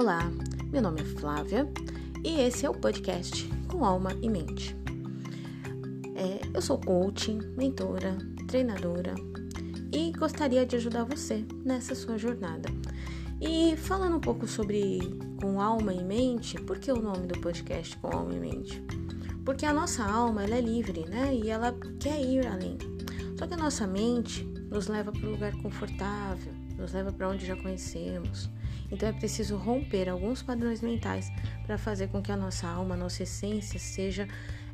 Olá, meu nome é Flávia e esse é o podcast Com Alma e Mente. É, eu sou coaching, mentora, treinadora e gostaria de ajudar você nessa sua jornada. E falando um pouco sobre Com Alma e Mente, por que o nome do podcast Com Alma e Mente? Porque a nossa alma ela é livre, né? E ela quer ir além. Só que a nossa mente nos leva para um lugar confortável, nos leva para onde já conhecemos. Então é preciso romper alguns padrões mentais para fazer com que a nossa alma, a nossa essência seja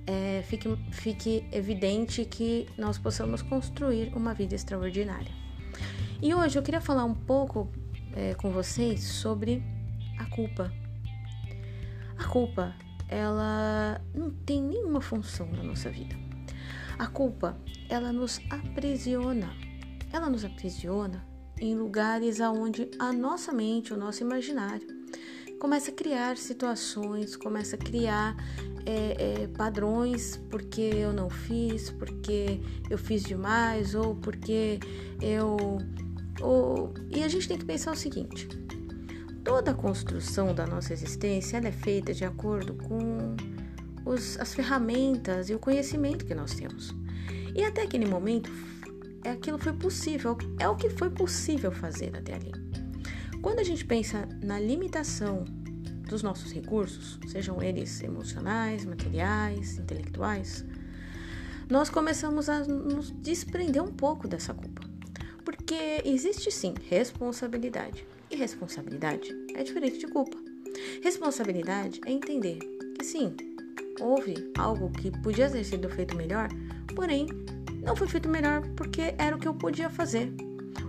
é, fique, fique evidente que nós possamos construir uma vida extraordinária. E hoje eu queria falar um pouco é, com vocês sobre a culpa. A culpa, ela não tem nenhuma função na nossa vida. A culpa, ela nos aprisiona. Ela nos aprisiona em lugares aonde a nossa mente, o nosso imaginário, começa a criar situações, começa a criar é, é, padrões porque eu não fiz, porque eu fiz demais ou porque eu. Ou... E a gente tem que pensar o seguinte: toda a construção da nossa existência é feita de acordo com os, as ferramentas e o conhecimento que nós temos. E até aquele momento aquilo foi possível, é o que foi possível fazer até ali. Quando a gente pensa na limitação dos nossos recursos, sejam eles emocionais, materiais, intelectuais, nós começamos a nos desprender um pouco dessa culpa. Porque existe sim responsabilidade. E responsabilidade é diferente de culpa. Responsabilidade é entender que sim, houve algo que podia ter sido feito melhor, porém não foi feito melhor porque era o que eu podia fazer.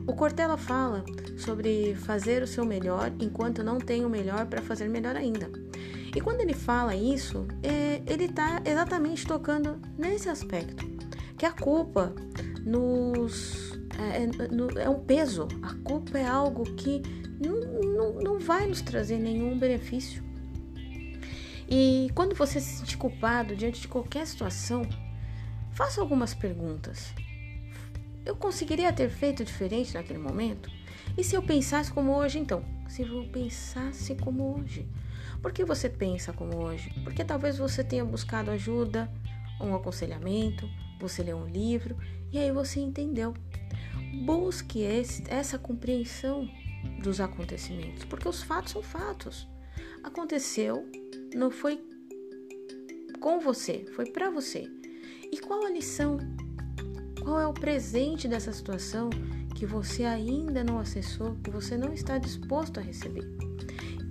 O Cortella fala sobre fazer o seu melhor enquanto não tem o melhor para fazer melhor ainda. E quando ele fala isso, é, ele está exatamente tocando nesse aspecto, que a culpa nos é, é, é, um peso. A culpa é algo que não, não, vai nos trazer nenhum benefício. E quando você se sentir culpado diante de qualquer situação, Faça algumas perguntas. Eu conseguiria ter feito diferente naquele momento? E se eu pensasse como hoje, então? Se eu pensasse como hoje? Por que você pensa como hoje? Porque talvez você tenha buscado ajuda, um aconselhamento, você leu um livro e aí você entendeu. Busque esse, essa compreensão dos acontecimentos, porque os fatos são fatos. Aconteceu, não foi com você, foi para você. E qual a lição? Qual é o presente dessa situação que você ainda não acessou, que você não está disposto a receber?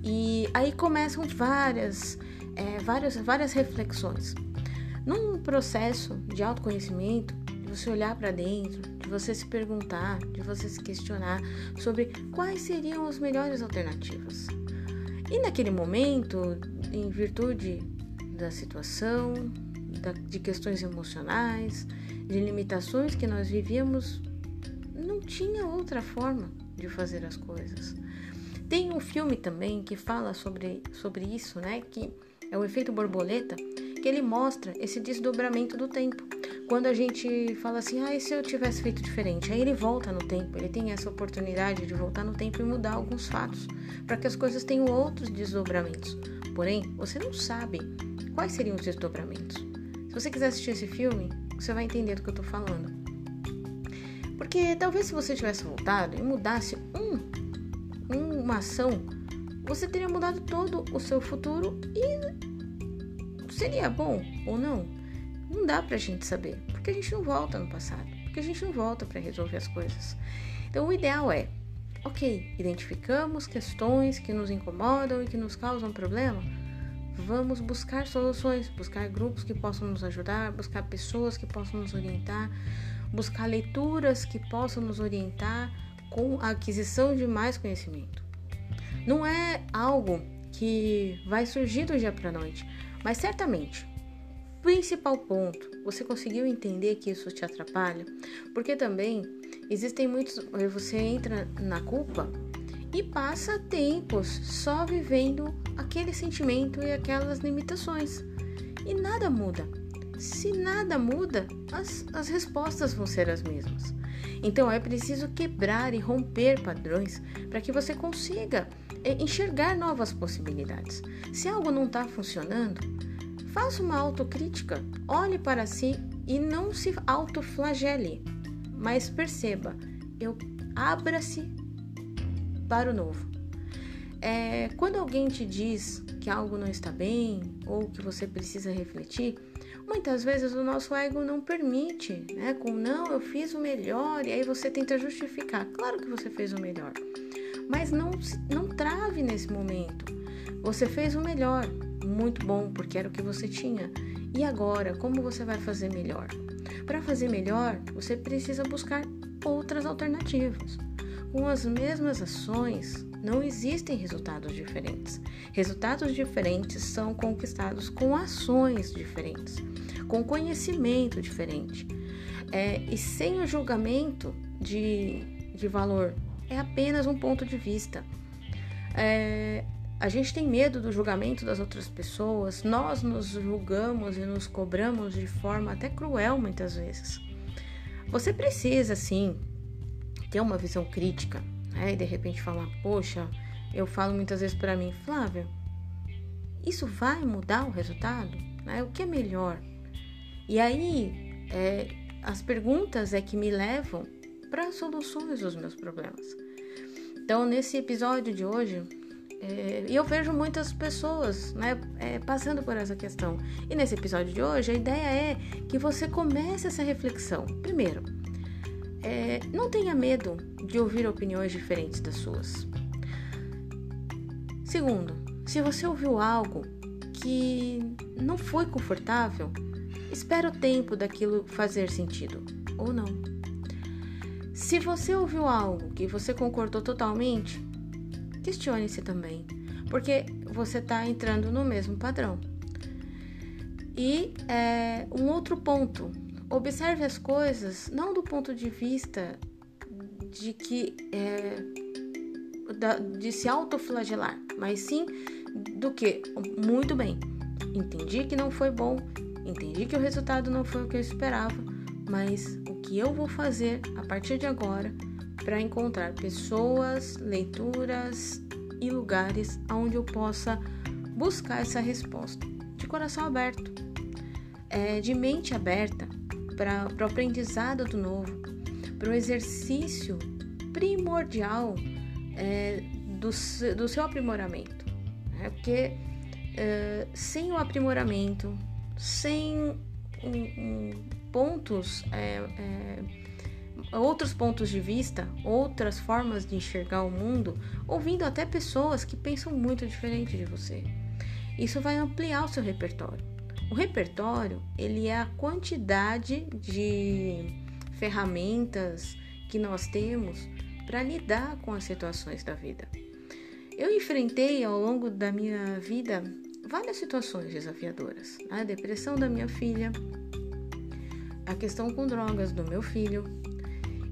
E aí começam várias, é, várias, várias reflexões. Num processo de autoconhecimento, de você olhar para dentro, de você se perguntar, de você se questionar sobre quais seriam as melhores alternativas. E naquele momento, em virtude da situação, de questões emocionais, de limitações que nós vivíamos, não tinha outra forma de fazer as coisas. Tem um filme também que fala sobre, sobre isso, né? Que é o efeito borboleta, que ele mostra esse desdobramento do tempo. Quando a gente fala assim, ah, e se eu tivesse feito diferente? Aí ele volta no tempo, ele tem essa oportunidade de voltar no tempo e mudar alguns fatos, para que as coisas tenham outros desdobramentos. Porém, você não sabe quais seriam os desdobramentos. Se você quiser assistir esse filme, você vai entender do que eu tô falando. Porque talvez se você tivesse voltado e mudasse um, uma ação, você teria mudado todo o seu futuro e seria bom ou não? Não dá pra gente saber, porque a gente não volta no passado, porque a gente não volta para resolver as coisas. Então o ideal é, ok, identificamos questões que nos incomodam e que nos causam problema, Vamos buscar soluções, buscar grupos que possam nos ajudar, buscar pessoas que possam nos orientar, buscar leituras que possam nos orientar com a aquisição de mais conhecimento. Não é algo que vai surgir do dia para noite, mas certamente, principal ponto, você conseguiu entender que isso te atrapalha? Porque também existem muitos. Você entra na culpa e passa tempos só vivendo aquele sentimento e aquelas limitações. E nada muda. Se nada muda, as, as respostas vão ser as mesmas. Então é preciso quebrar e romper padrões para que você consiga é, enxergar novas possibilidades. Se algo não está funcionando, faça uma autocrítica, olhe para si e não se autoflagele, mas perceba, eu abra-se para o novo. É, quando alguém te diz que algo não está bem ou que você precisa refletir, muitas vezes o nosso ego não permite, né? Com não, eu fiz o melhor, e aí você tenta justificar. Claro que você fez o melhor, mas não, não trave nesse momento. Você fez o melhor, muito bom, porque era o que você tinha. E agora, como você vai fazer melhor? Para fazer melhor, você precisa buscar outras alternativas. Com as mesmas ações, não existem resultados diferentes. Resultados diferentes são conquistados com ações diferentes, com conhecimento diferente. É, e sem o julgamento de, de valor, é apenas um ponto de vista. É, a gente tem medo do julgamento das outras pessoas, nós nos julgamos e nos cobramos de forma até cruel muitas vezes. Você precisa, sim, ter uma visão crítica né? e de repente falar: Poxa, eu falo muitas vezes para mim, Flávia, isso vai mudar o resultado? Né? O que é melhor? E aí, é, as perguntas é que me levam para soluções dos meus problemas. Então, nesse episódio de hoje, é, eu vejo muitas pessoas né, é, passando por essa questão. E nesse episódio de hoje, a ideia é que você comece essa reflexão. Primeiro, é, não tenha medo de ouvir opiniões diferentes das suas. Segundo, se você ouviu algo que não foi confortável, espere o tempo daquilo fazer sentido ou não. Se você ouviu algo que você concordou totalmente, questione-se também, porque você está entrando no mesmo padrão. E é, um outro ponto Observe as coisas não do ponto de vista de que é, de se autoflagelar, mas sim do que muito bem. Entendi que não foi bom, entendi que o resultado não foi o que eu esperava, mas o que eu vou fazer a partir de agora para encontrar pessoas, leituras e lugares onde eu possa buscar essa resposta de coração aberto, é, de mente aberta, para o aprendizado do novo, para o exercício primordial é, do, do seu aprimoramento. Né? Porque é, sem o aprimoramento, sem um, um, pontos, é, é, outros pontos de vista, outras formas de enxergar o mundo, ouvindo até pessoas que pensam muito diferente de você, isso vai ampliar o seu repertório. O repertório, ele é a quantidade de ferramentas que nós temos para lidar com as situações da vida. Eu enfrentei ao longo da minha vida várias situações desafiadoras. A depressão da minha filha, a questão com drogas do meu filho.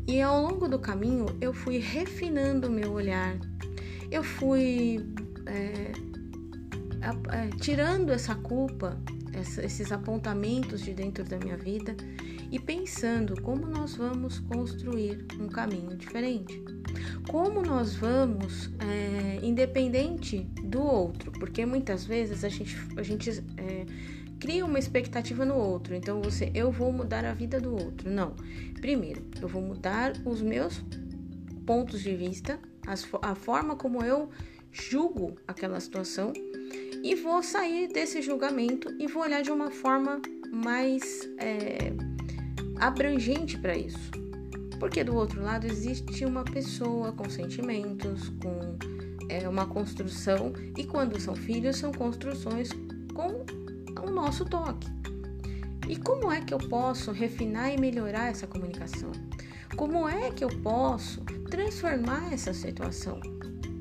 E ao longo do caminho eu fui refinando o meu olhar, eu fui é, é, tirando essa culpa essa, esses apontamentos de dentro da minha vida e pensando como nós vamos construir um caminho diferente. Como nós vamos, é, independente do outro, porque muitas vezes a gente, a gente é, cria uma expectativa no outro. Então você, eu vou mudar a vida do outro. Não. Primeiro, eu vou mudar os meus pontos de vista, as, a forma como eu julgo aquela situação e vou sair desse julgamento e vou olhar de uma forma mais é, abrangente para isso. Porque do outro lado existe uma pessoa com sentimentos, com é, uma construção, e quando são filhos, são construções com o nosso toque. E como é que eu posso refinar e melhorar essa comunicação? Como é que eu posso transformar essa situação?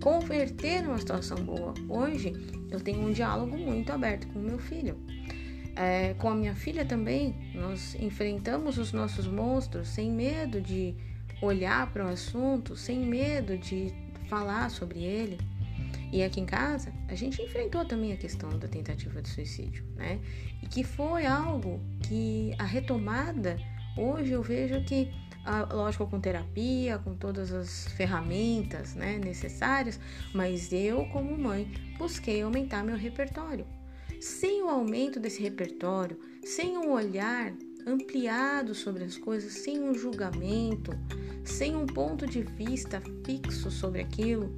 Converter numa situação boa. Hoje eu tenho um diálogo muito aberto com o meu filho. É, com a minha filha também, nós enfrentamos os nossos monstros sem medo de olhar para o assunto, sem medo de falar sobre ele. E aqui em casa, a gente enfrentou também a questão da tentativa de suicídio, né? E que foi algo que a retomada, hoje eu vejo que lógico, com terapia, com todas as ferramentas né, necessárias, mas eu, como mãe, busquei aumentar meu repertório. Sem o aumento desse repertório, sem um olhar ampliado sobre as coisas, sem um julgamento, sem um ponto de vista fixo sobre aquilo,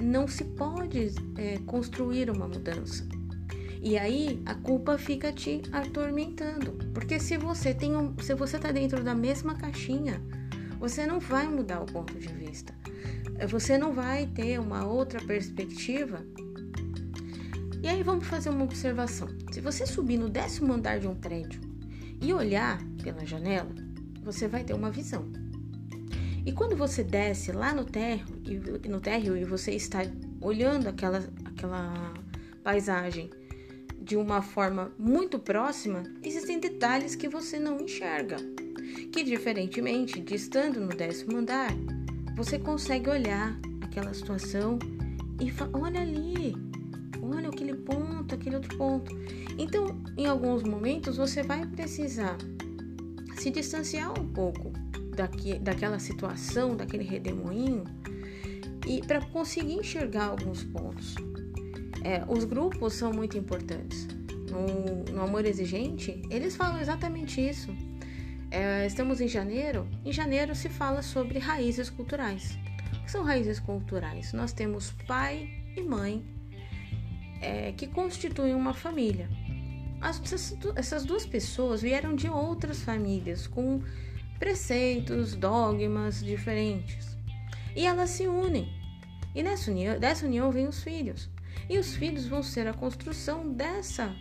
não se pode é, construir uma mudança. E aí a culpa fica te atormentando, porque se você tem um, se você está dentro da mesma caixinha, você não vai mudar o ponto de vista. Você não vai ter uma outra perspectiva. E aí vamos fazer uma observação. Se você subir no décimo andar de um prédio e olhar pela janela, você vai ter uma visão. E quando você desce lá no térreo e no térreo e você está olhando aquela aquela paisagem de uma forma muito próxima, existem detalhes que você não enxerga, que diferentemente de estando no décimo andar, você consegue olhar aquela situação e falar, olha ali, olha aquele ponto, aquele outro ponto. Então, em alguns momentos você vai precisar se distanciar um pouco daqui, daquela situação, daquele redemoinho, e para conseguir enxergar alguns pontos. É, os grupos são muito importantes. No, no, Amor Exigente, eles falam exatamente isso. É, estamos em janeiro. Em janeiro se fala sobre raízes culturais. O que são raízes culturais? Nós temos pai e mãe é, que constituem uma família. As, essas duas pessoas vieram de outras famílias com preceitos, dogmas diferentes. E elas se unem. E nessa união, dessa união vêm os filhos. E os filhos vão ser a construção dessa,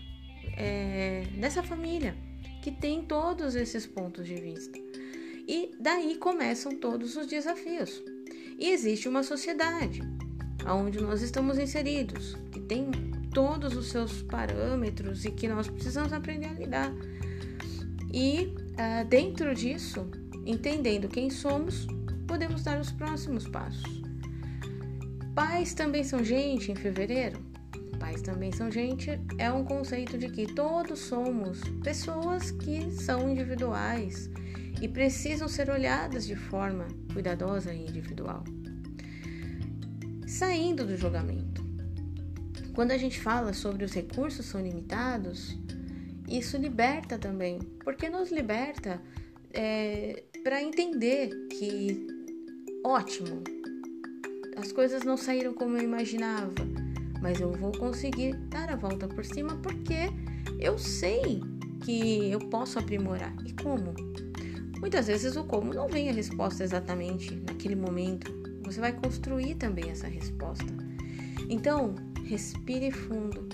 é, dessa família, que tem todos esses pontos de vista. E daí começam todos os desafios. E existe uma sociedade onde nós estamos inseridos, que tem todos os seus parâmetros e que nós precisamos aprender a lidar. E uh, dentro disso, entendendo quem somos, podemos dar os próximos passos. Pais também são gente em fevereiro? Pais também são gente é um conceito de que todos somos pessoas que são individuais e precisam ser olhadas de forma cuidadosa e individual. Saindo do julgamento. Quando a gente fala sobre os recursos são limitados, isso liberta também, porque nos liberta é, para entender que ótimo, as coisas não saíram como eu imaginava, mas eu vou conseguir dar a volta por cima porque eu sei que eu posso aprimorar. E como? Muitas vezes o como não vem a resposta exatamente naquele momento. Você vai construir também essa resposta. Então, respire fundo.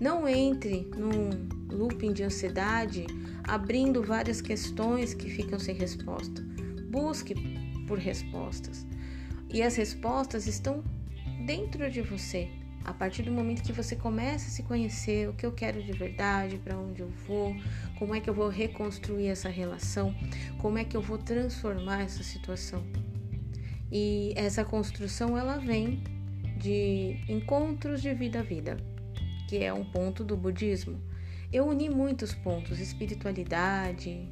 Não entre num looping de ansiedade, abrindo várias questões que ficam sem resposta. Busque por respostas. E as respostas estão dentro de você. A partir do momento que você começa a se conhecer, o que eu quero de verdade, para onde eu vou, como é que eu vou reconstruir essa relação, como é que eu vou transformar essa situação. E essa construção ela vem de encontros de vida a vida, que é um ponto do budismo. Eu uni muitos pontos: espiritualidade,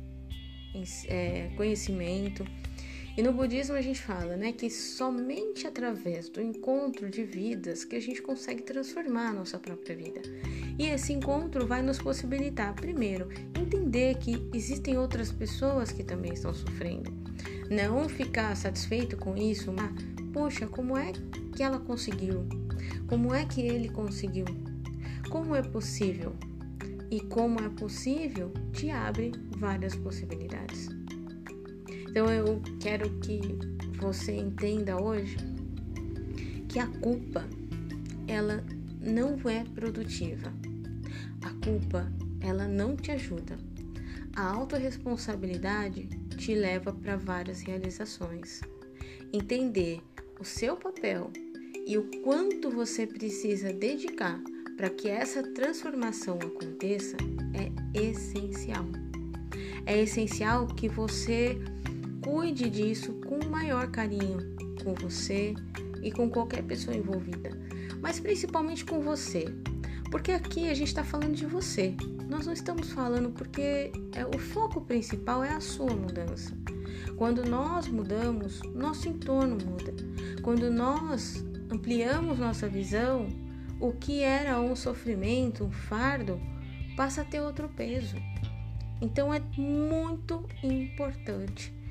é, conhecimento e no budismo a gente fala, né, que somente através do encontro de vidas que a gente consegue transformar a nossa própria vida. E esse encontro vai nos possibilitar, primeiro, entender que existem outras pessoas que também estão sofrendo. Não ficar satisfeito com isso, mas, poxa, como é que ela conseguiu? Como é que ele conseguiu? Como é possível? E como é possível te abre várias possibilidades. Então eu quero que você entenda hoje que a culpa ela não é produtiva. A culpa ela não te ajuda. A autorresponsabilidade te leva para várias realizações. Entender o seu papel e o quanto você precisa dedicar para que essa transformação aconteça é essencial. É essencial que você Cuide disso com o maior carinho com você e com qualquer pessoa envolvida, mas principalmente com você, porque aqui a gente está falando de você. Nós não estamos falando porque é, o foco principal é a sua mudança. Quando nós mudamos, nosso entorno muda. Quando nós ampliamos nossa visão, o que era um sofrimento, um fardo, passa a ter outro peso. Então é muito importante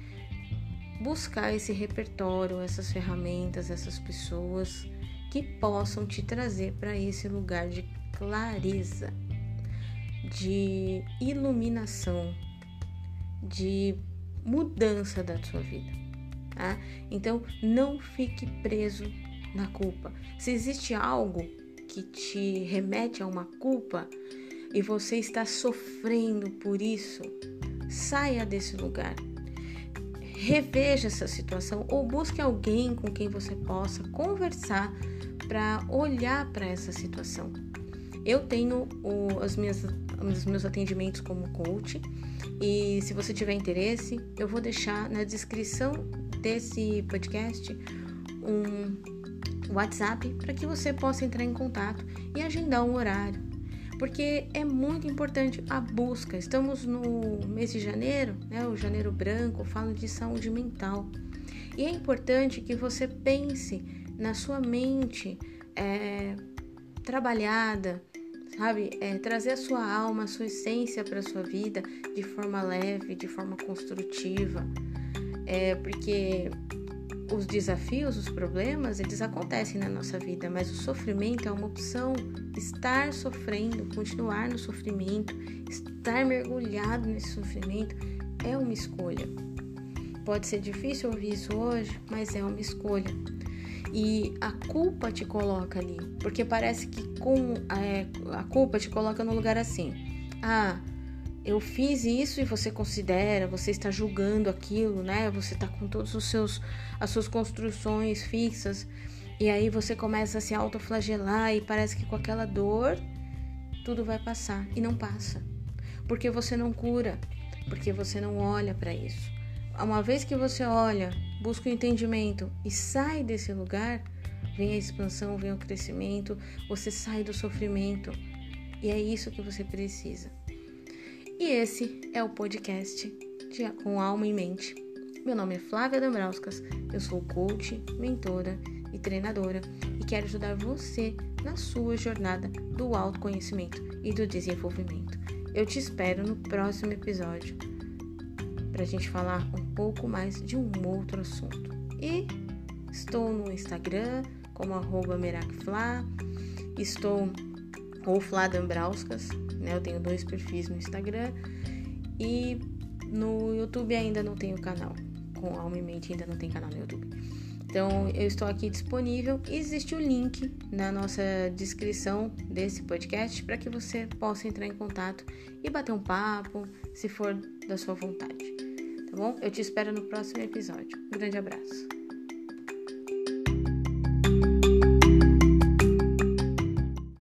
buscar esse repertório, essas ferramentas, essas pessoas que possam te trazer para esse lugar de clareza, de iluminação, de mudança da sua vida. Tá? Então, não fique preso na culpa. Se existe algo que te remete a uma culpa e você está sofrendo por isso, saia desse lugar reveja essa situação ou busque alguém com quem você possa conversar para olhar para essa situação. Eu tenho o, as minhas, os meus atendimentos como coach e se você tiver interesse, eu vou deixar na descrição desse podcast um WhatsApp para que você possa entrar em contato e agendar um horário porque é muito importante a busca. Estamos no mês de janeiro, né, o janeiro branco, falo de saúde mental. E é importante que você pense na sua mente é, trabalhada, sabe? É, trazer a sua alma, a sua essência para a sua vida de forma leve, de forma construtiva. É, porque os desafios, os problemas, eles acontecem na nossa vida, mas o sofrimento é uma opção. Estar sofrendo, continuar no sofrimento, estar mergulhado nesse sofrimento é uma escolha. Pode ser difícil ouvir isso hoje, mas é uma escolha. E a culpa te coloca ali, porque parece que com é, a culpa te coloca no lugar assim. Ah, eu fiz isso e você considera, você está julgando aquilo, né? Você está com todos os seus as suas construções fixas e aí você começa a se autoflagelar e parece que com aquela dor tudo vai passar e não passa. Porque você não cura, porque você não olha para isso. Uma vez que você olha, busca o entendimento e sai desse lugar, vem a expansão, vem o crescimento, você sai do sofrimento. E é isso que você precisa. E esse é o podcast de, com alma em mente. Meu nome é Flávia Dambrauskas, eu sou coach, mentora e treinadora e quero ajudar você na sua jornada do autoconhecimento e do desenvolvimento. Eu te espero no próximo episódio para a gente falar um pouco mais de um outro assunto. E estou no Instagram como arroba estou ou Dambrauskas, né? Eu tenho dois perfis no Instagram e no YouTube ainda não tenho canal. Com Alma e Mente ainda não tem canal no YouTube. Então eu estou aqui disponível. Existe o link na nossa descrição desse podcast para que você possa entrar em contato e bater um papo, se for da sua vontade. Tá bom? Eu te espero no próximo episódio. Um grande abraço.